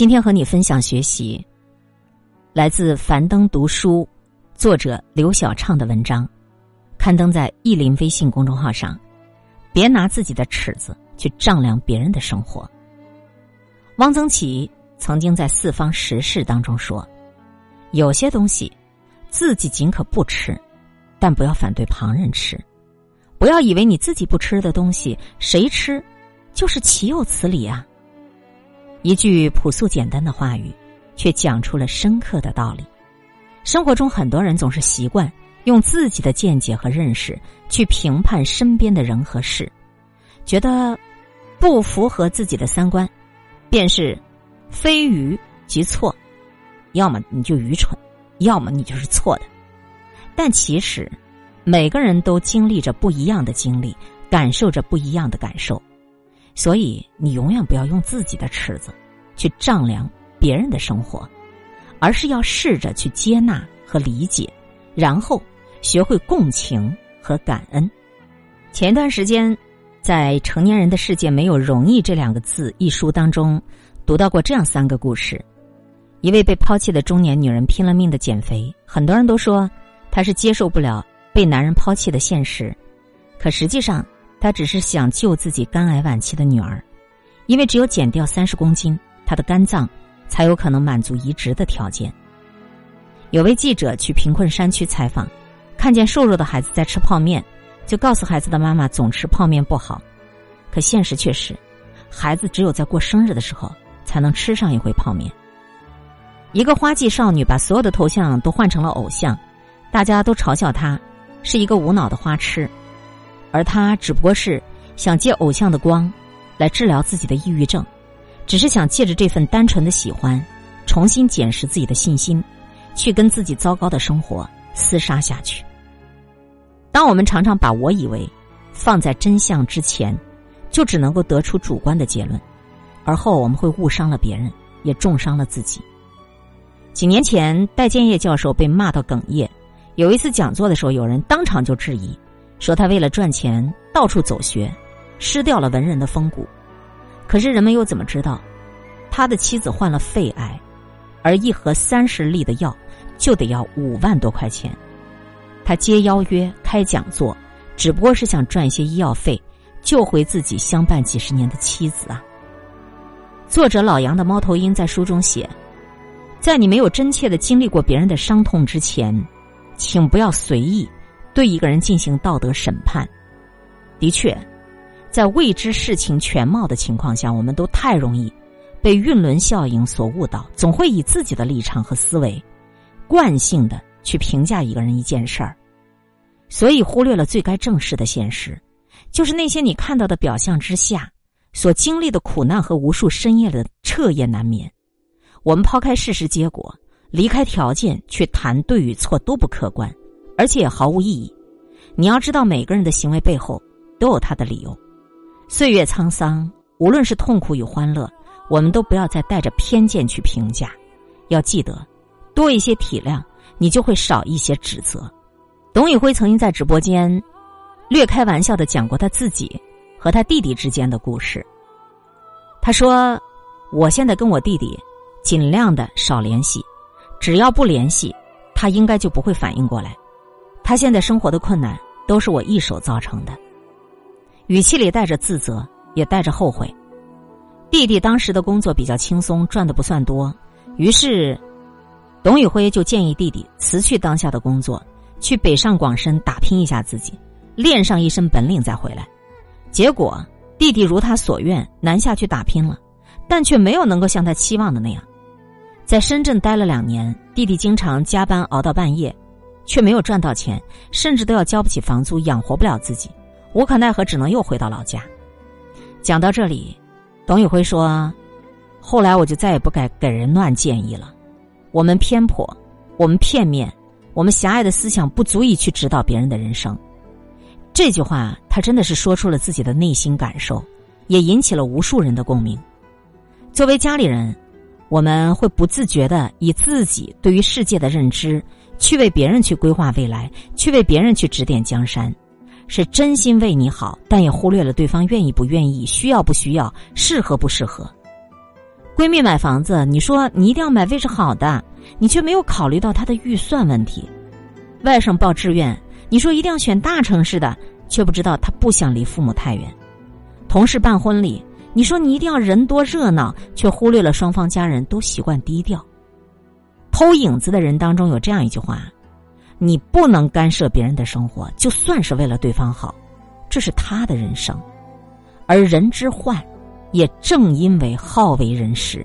今天和你分享学习，来自樊登读书，作者刘小畅的文章，刊登在意林微信公众号上。别拿自己的尺子去丈量别人的生活。汪曾祺曾经在《四方时事》当中说：“有些东西自己尽可不吃，但不要反对旁人吃。不要以为你自己不吃的东西，谁吃就是岂有此理啊！”一句朴素简单的话语，却讲出了深刻的道理。生活中，很多人总是习惯用自己的见解和认识去评判身边的人和事，觉得不符合自己的三观，便是非愚即错，要么你就愚蠢，要么你就是错的。但其实，每个人都经历着不一样的经历，感受着不一样的感受。所以，你永远不要用自己的尺子去丈量别人的生活，而是要试着去接纳和理解，然后学会共情和感恩。前段时间，在《成年人的世界没有容易》这两个字一书当中，读到过这样三个故事：一位被抛弃的中年女人拼了命的减肥，很多人都说她是接受不了被男人抛弃的现实，可实际上。他只是想救自己肝癌晚期的女儿，因为只有减掉三十公斤，他的肝脏才有可能满足移植的条件。有位记者去贫困山区采访，看见瘦弱的孩子在吃泡面，就告诉孩子的妈妈总吃泡面不好。可现实却是，孩子只有在过生日的时候才能吃上一回泡面。一个花季少女把所有的头像都换成了偶像，大家都嘲笑她是一个无脑的花痴。而他只不过是想借偶像的光，来治疗自己的抑郁症，只是想借着这份单纯的喜欢，重新检视自己的信心，去跟自己糟糕的生活厮杀下去。当我们常常把我以为放在真相之前，就只能够得出主观的结论，而后我们会误伤了别人，也重伤了自己。几年前，戴建业教授被骂到哽咽，有一次讲座的时候，有人当场就质疑。说他为了赚钱到处走学，失掉了文人的风骨。可是人们又怎么知道，他的妻子患了肺癌，而一盒三十粒的药就得要五万多块钱。他接邀约开讲座，只不过是想赚一些医药费，救回自己相伴几十年的妻子啊。作者老杨的猫头鹰在书中写，在你没有真切的经历过别人的伤痛之前，请不要随意。对一个人进行道德审判，的确，在未知事情全貌的情况下，我们都太容易被晕轮效应所误导，总会以自己的立场和思维惯性的去评价一个人一件事儿，所以忽略了最该正视的现实，就是那些你看到的表象之下所经历的苦难和无数深夜的彻夜难眠。我们抛开事实结果，离开条件去谈对与错都不客观。而且也毫无意义。你要知道，每个人的行为背后都有他的理由。岁月沧桑，无论是痛苦与欢乐，我们都不要再带着偏见去评价。要记得，多一些体谅，你就会少一些指责。董宇辉曾经在直播间略开玩笑的讲过他自己和他弟弟之间的故事。他说：“我现在跟我弟弟尽量的少联系，只要不联系，他应该就不会反应过来。”他现在生活的困难都是我一手造成的，语气里带着自责，也带着后悔。弟弟当时的工作比较轻松，赚的不算多，于是董宇辉就建议弟弟辞去当下的工作，去北上广深打拼一下自己，练上一身本领再回来。结果弟弟如他所愿南下去打拼了，但却没有能够像他期望的那样，在深圳待了两年，弟弟经常加班熬到半夜。却没有赚到钱，甚至都要交不起房租，养活不了自己，无可奈何，只能又回到老家。讲到这里，董宇辉说：“后来我就再也不敢给人乱建议了。我们偏颇，我们片面，我们狭隘的思想不足以去指导别人的人生。”这句话，他真的是说出了自己的内心感受，也引起了无数人的共鸣。作为家里人，我们会不自觉的以自己对于世界的认知。去为别人去规划未来，去为别人去指点江山，是真心为你好，但也忽略了对方愿意不愿意、需要不需要、适合不适合。闺蜜买房子，你说你一定要买位置好的，你却没有考虑到她的预算问题；外甥报志愿，你说一定要选大城市的，却不知道他不想离父母太远；同事办婚礼，你说你一定要人多热闹，却忽略了双方家人都习惯低调。偷影子的人当中有这样一句话：你不能干涉别人的生活，就算是为了对方好，这是他的人生。而人之患，也正因为好为人师，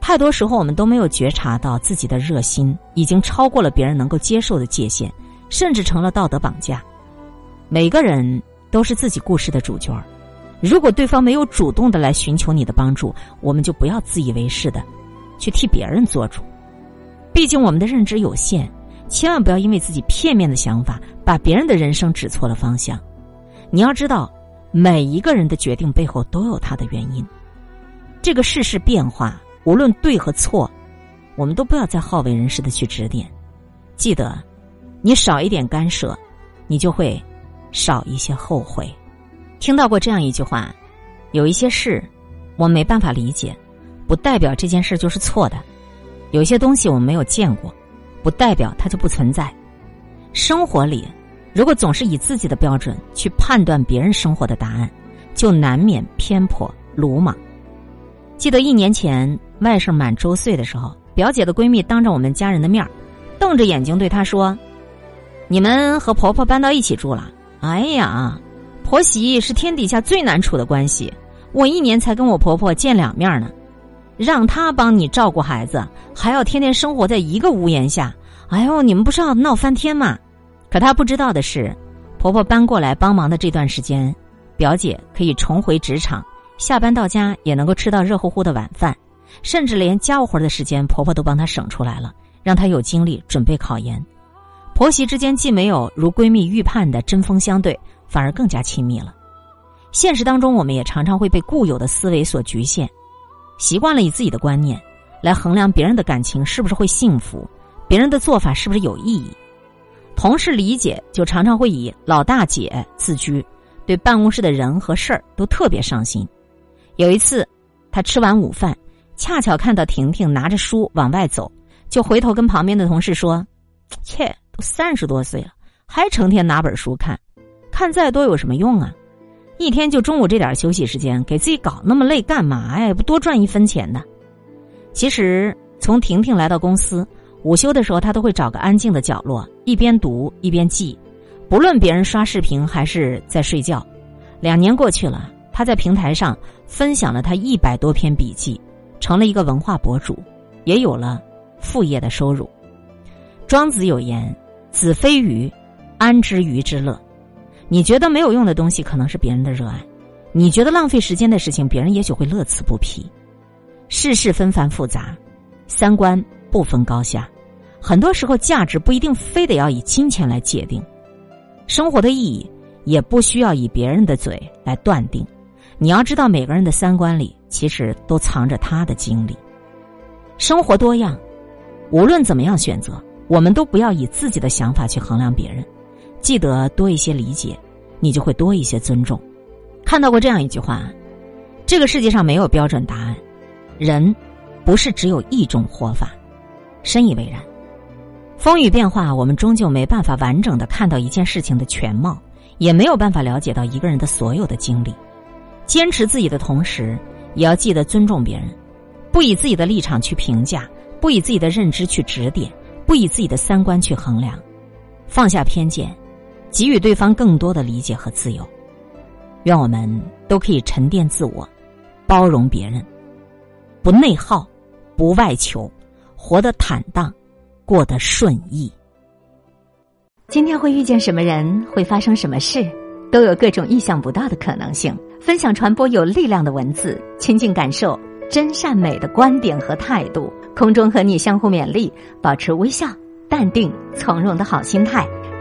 太多时候我们都没有觉察到自己的热心已经超过了别人能够接受的界限，甚至成了道德绑架。每个人都是自己故事的主角如果对方没有主动的来寻求你的帮助，我们就不要自以为是的去替别人做主。毕竟我们的认知有限，千万不要因为自己片面的想法，把别人的人生指错了方向。你要知道。每一个人的决定背后都有他的原因。这个世事变化，无论对和错，我们都不要再好为人师的去指点。记得，你少一点干涉，你就会少一些后悔。听到过这样一句话：有一些事我没办法理解，不代表这件事就是错的；有些东西我们没有见过，不代表它就不存在。生活里。如果总是以自己的标准去判断别人生活的答案，就难免偏颇鲁莽。记得一年前外甥满周岁的时候，表姐的闺蜜当着我们家人的面瞪着眼睛对她说：“你们和婆婆搬到一起住了？哎呀，婆媳是天底下最难处的关系。我一年才跟我婆婆见两面呢，让她帮你照顾孩子，还要天天生活在一个屋檐下。哎呦，你们不是要闹翻天吗？”可她不知道的是，婆婆搬过来帮忙的这段时间，表姐可以重回职场，下班到家也能够吃到热乎乎的晚饭，甚至连家务活的时间，婆婆都帮她省出来了，让她有精力准备考研。婆媳之间既没有如闺蜜预判的针锋相对，反而更加亲密了。现实当中，我们也常常会被固有的思维所局限，习惯了以自己的观念来衡量别人的感情是不是会幸福，别人的做法是不是有意义。同事理解就常常会以老大姐自居，对办公室的人和事儿都特别上心。有一次，他吃完午饭，恰巧看到婷婷拿着书往外走，就回头跟旁边的同事说：“切，都三十多岁了，还成天拿本书看，看再多有什么用啊？一天就中午这点休息时间，给自己搞那么累干嘛呀？不多赚一分钱呢。”其实，从婷婷来到公司。午休的时候，她都会找个安静的角落，一边读一边记，不论别人刷视频还是在睡觉。两年过去了，他在平台上分享了他一百多篇笔记，成了一个文化博主，也有了副业的收入。庄子有言：“子非鱼，安知鱼之乐？”你觉得没有用的东西，可能是别人的热爱；你觉得浪费时间的事情，别人也许会乐此不疲。世事纷繁复杂，三观不分高下。很多时候，价值不一定非得要以金钱来界定，生活的意义也不需要以别人的嘴来断定。你要知道，每个人的三观里其实都藏着他的经历。生活多样，无论怎么样选择，我们都不要以自己的想法去衡量别人。记得多一些理解，你就会多一些尊重。看到过这样一句话：这个世界上没有标准答案，人不是只有一种活法。深以为然。风雨变化，我们终究没办法。完整的看到一件事情的全貌，也没有办法。了解到一个人的所有的经历。坚持自己的同时，也要记得尊重别人，不以自己的立场去评价，不以自己的认知去指点，不以自己的三观去衡量，放下偏见，给予对方更多的理解和自由。愿我们都可以沉淀自我，包容别人，不内耗，不外求，活得坦荡。过得顺意。今天会遇见什么人，会发生什么事，都有各种意想不到的可能性。分享传播有力量的文字，亲近感受真善美的观点和态度。空中和你相互勉励，保持微笑、淡定、从容的好心态。